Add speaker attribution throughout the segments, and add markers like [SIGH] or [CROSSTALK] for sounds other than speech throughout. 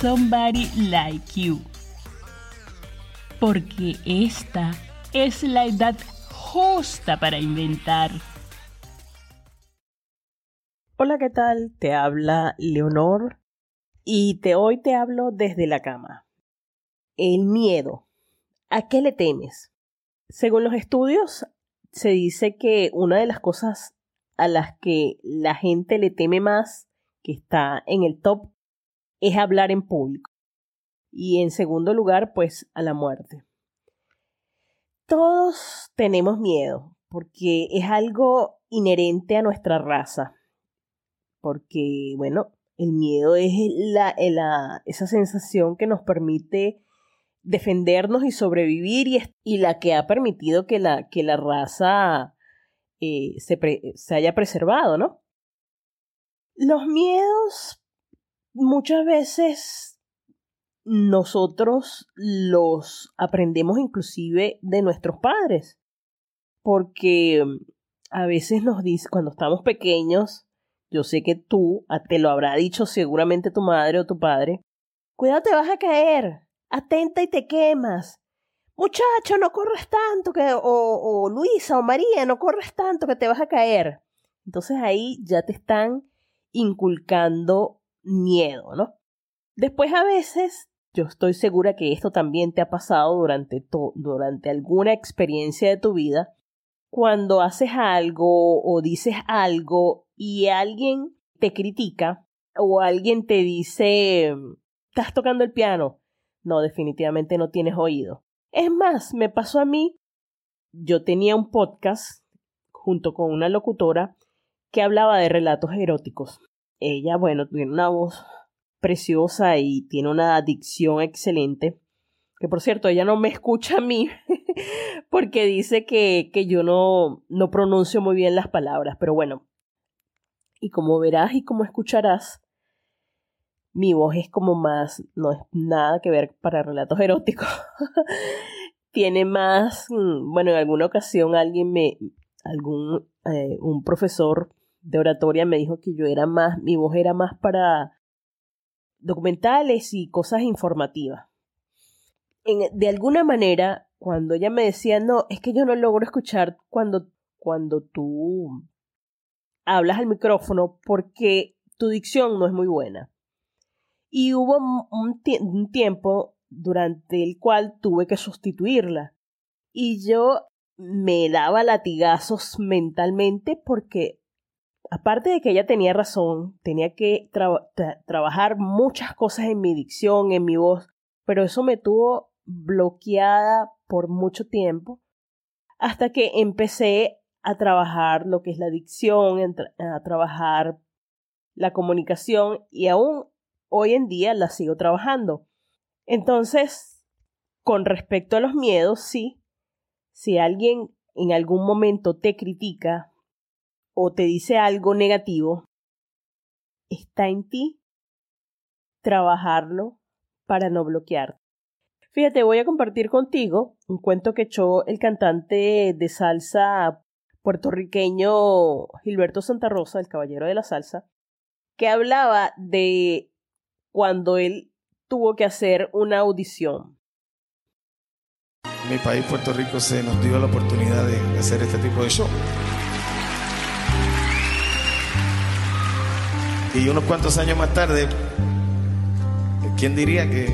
Speaker 1: Somebody like you. Porque esta es la edad justa para inventar.
Speaker 2: Hola, ¿qué tal? Te habla Leonor y te, hoy te hablo desde la cama. El miedo. ¿A qué le temes? Según los estudios, se dice que una de las cosas a las que la gente le teme más, que está en el top, es hablar en público. Y en segundo lugar, pues a la muerte. Todos tenemos miedo, porque es algo inherente a nuestra raza. Porque, bueno, el miedo es la, la, esa sensación que nos permite defendernos y sobrevivir y, y la que ha permitido que la, que la raza eh, se, se haya preservado, ¿no? Los miedos muchas veces nosotros los aprendemos inclusive de nuestros padres, porque a veces nos dice, cuando estamos pequeños, yo sé que tú, te lo habrá dicho seguramente tu madre o tu padre, cuidado te vas a caer, atenta y te quemas. Muchacho, no corras tanto que o, o Luisa o María, no corras tanto que te vas a caer. Entonces ahí ya te están inculcando miedo, ¿no? Después a veces, yo estoy segura que esto también te ha pasado durante, durante alguna experiencia de tu vida, cuando haces algo o dices algo y alguien te critica o alguien te dice, estás tocando el piano, no, definitivamente no tienes oído. Es más, me pasó a mí, yo tenía un podcast junto con una locutora que hablaba de relatos eróticos. Ella, bueno, tiene una voz preciosa y tiene una dicción excelente. Que por cierto, ella no me escucha a mí [LAUGHS] porque dice que, que yo no, no pronuncio muy bien las palabras. Pero bueno, y como verás y como escucharás, mi voz es como más, no es nada que ver para relatos eróticos. [LAUGHS] Tiene más, mm, bueno, en alguna ocasión alguien me, algún, eh, un profesor de oratoria me dijo que yo era más, mi voz era más para documentales y cosas informativas. En, de alguna manera, cuando ella me decía, no, es que yo no logro escuchar cuando, cuando tú hablas al micrófono porque tu dicción no es muy buena. Y hubo un, tiempo durante el cual tuve que sustituirla. Y yo me daba latigazos mentalmente porque, aparte de que ella tenía razón, tenía que trabajar muchas cosas en mi dicción, en mi voz, pero eso me tuvo bloqueada por mucho tiempo hasta que empecé a trabajar lo que es la dicción, a trabajar la comunicación y aún hoy en día la sigo trabajando. Entonces, con respecto a los miedos, sí, si alguien en algún momento te critica o te dice algo negativo, está en ti trabajarlo para no bloquear. Fíjate, voy a compartir contigo un cuento que echó el cantante de salsa puertorriqueño Gilberto Santa Rosa, el caballero de la salsa, que hablaba de cuando él tuvo que hacer una audición.
Speaker 3: Mi país, Puerto Rico, se nos dio la oportunidad de hacer este tipo de show. Y unos cuantos años más tarde, ¿quién diría que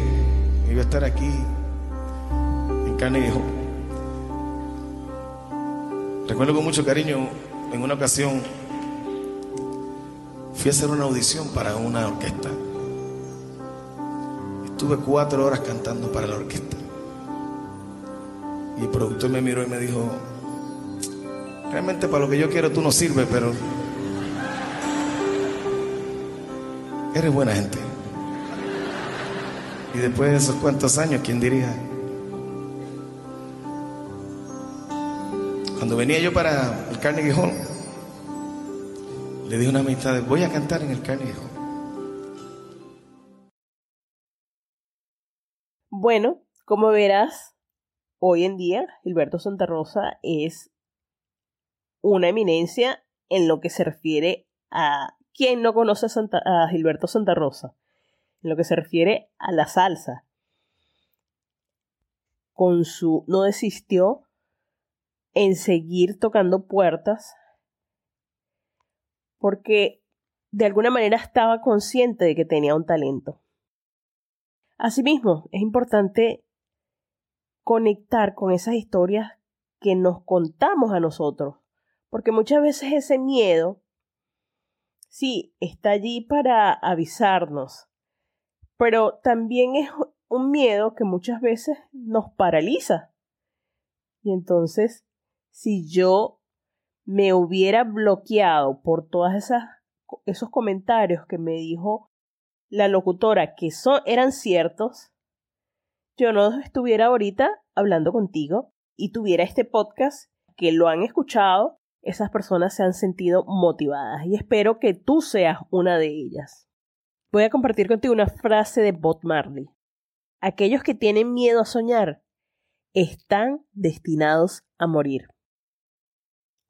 Speaker 3: iba a estar aquí en Carnegie Recuerdo con mucho cariño, en una ocasión, fui a hacer una audición para una orquesta. Estuve cuatro horas cantando para la orquesta. Y el productor me miró y me dijo, realmente para lo que yo quiero tú no sirves, pero eres buena gente. Y después de esos cuantos años, ¿quién diría? Cuando venía yo para el Carnegie Hall, le dije a una amistad, voy a cantar en el Carnegie Hall.
Speaker 2: Bueno, como verás, hoy en día Gilberto Santa Rosa es una eminencia en lo que se refiere a quien no conoce a, Gilberto Santa Rosa. en lo que se refiere a la salsa. Con su no desistió en seguir tocando puertas porque de alguna manera estaba consciente de que tenía un talento. Asimismo, es importante conectar con esas historias que nos contamos a nosotros, porque muchas veces ese miedo, sí, está allí para avisarnos, pero también es un miedo que muchas veces nos paraliza. Y entonces, si yo me hubiera bloqueado por todas esas esos comentarios que me dijo la locutora que son, eran ciertos, yo no estuviera ahorita hablando contigo y tuviera este podcast que lo han escuchado, esas personas se han sentido motivadas y espero que tú seas una de ellas. Voy a compartir contigo una frase de Bob Marley. Aquellos que tienen miedo a soñar están destinados a morir.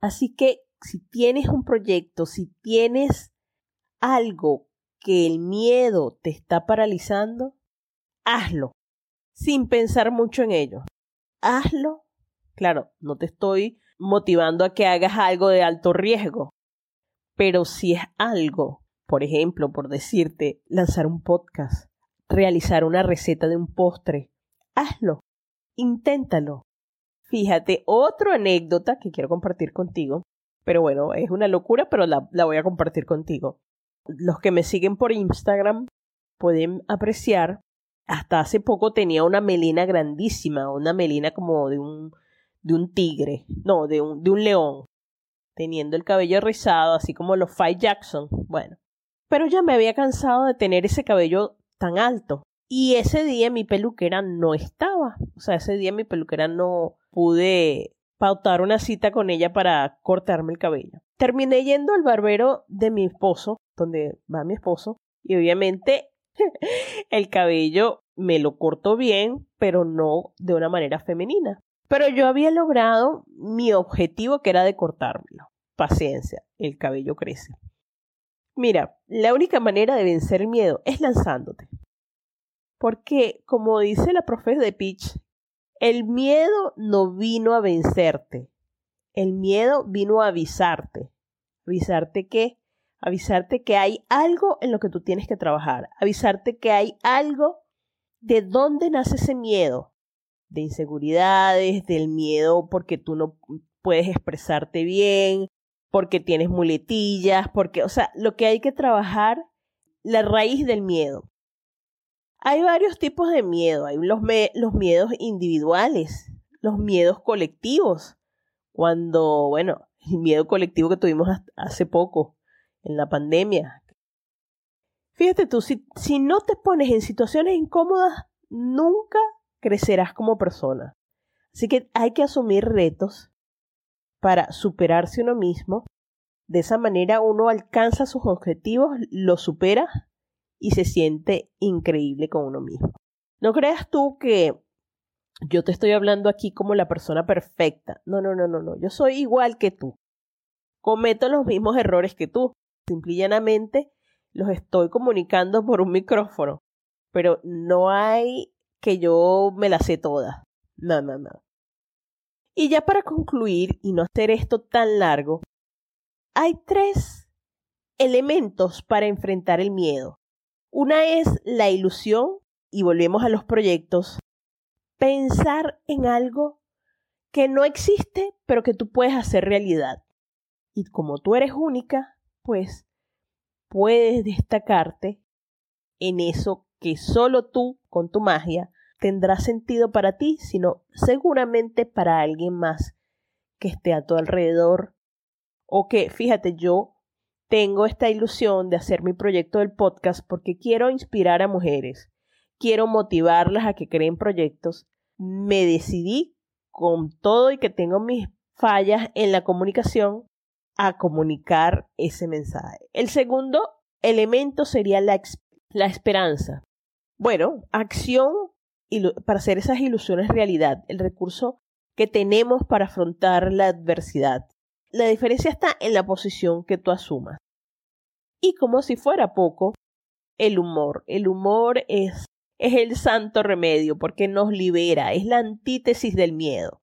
Speaker 2: Así que si tienes un proyecto, si tienes algo que el miedo te está paralizando, hazlo, sin pensar mucho en ello. Hazlo. Claro, no te estoy motivando a que hagas algo de alto riesgo, pero si es algo, por ejemplo, por decirte, lanzar un podcast, realizar una receta de un postre, hazlo, inténtalo. Fíjate, otra anécdota que quiero compartir contigo, pero bueno, es una locura, pero la, voy a compartir contigo los que me siguen por Instagram pueden apreciar, hasta hace poco tenía una melena grandísima, una melena como de un, de un tigre, no, de un, de un león, teniendo el cabello rizado, así como los Five Jackson. Bueno, pero ya me había cansado de tener ese cabello tan alto. Y ese día mi peluquera no estaba. O sea, ese día mi peluquera no pude pautar una cita con ella para cortarme el cabello. Terminé yendo al barbero de mi esposo, donde va mi esposo, y obviamente [LAUGHS] el cabello me lo cortó bien, pero no de una manera femenina. Pero yo había logrado mi objetivo que era de cortármelo. Paciencia, el cabello crece. Mira, la única manera de vencer el miedo es lanzándote. Porque, como dice la profe de Pitch, el miedo no vino a vencerte. El miedo vino a avisarte. ¿Avisarte qué? Avisarte que hay algo en lo que tú tienes que trabajar. Avisarte que hay algo de dónde nace ese miedo. De inseguridades, del miedo porque tú no puedes expresarte bien, porque tienes muletillas, porque, o sea, lo que hay que trabajar, la raíz del miedo. Hay varios tipos de miedo. Hay los, miedos individuales, los miedos colectivos. Cuando, bueno, el miedo colectivo que tuvimos hace poco, en la pandemia. Fíjate tú, si, si no te pones en situaciones incómodas, nunca crecerás como persona. Así que hay que asumir retos para superarse uno mismo. De esa manera uno alcanza sus objetivos, los supera y se siente increíble con uno mismo. No creas tú que yo te estoy hablando aquí como la persona perfecta. No, no, no, no, no. Yo soy igual que tú. Cometo los mismos errores que tú. Simple y llanamente los estoy comunicando por un micrófono. Pero no hay que yo me la sé toda. No, no, no. Y ya para concluir y no hacer esto tan largo, hay tres elementos para enfrentar el miedo. Una es la ilusión, y volvemos a los proyectos, pensar en algo que no existe, pero que tú puedes hacer realidad. Y como tú eres única, pues puedes destacarte en eso que solo tú, con tu magia, tendrá sentido para ti, sino seguramente para alguien más que esté a tu alrededor. O que, fíjate, yo tengo esta ilusión de hacer mi proyecto del podcast porque quiero inspirar a mujeres, quiero motivarlas a que creen proyectos. Me decidí con todo y que tengo mis fallas en la comunicación a comunicar ese mensaje. El segundo elemento sería la, la esperanza. Bueno, acción para hacer esas ilusiones realidad, el recurso que tenemos para afrontar la adversidad. La diferencia está en la posición que tú asumas. Y como si fuera poco, el humor. El humor es, es el santo remedio porque nos libera, es la antítesis del miedo.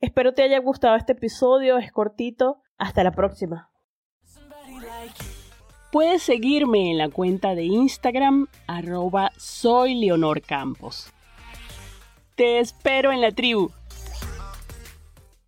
Speaker 2: Espero te haya gustado este episodio, es cortito. Hasta la próxima.
Speaker 1: Puedes seguirme en la cuenta de Instagram arroba soy Leonor Campos. Te espero en la tribu.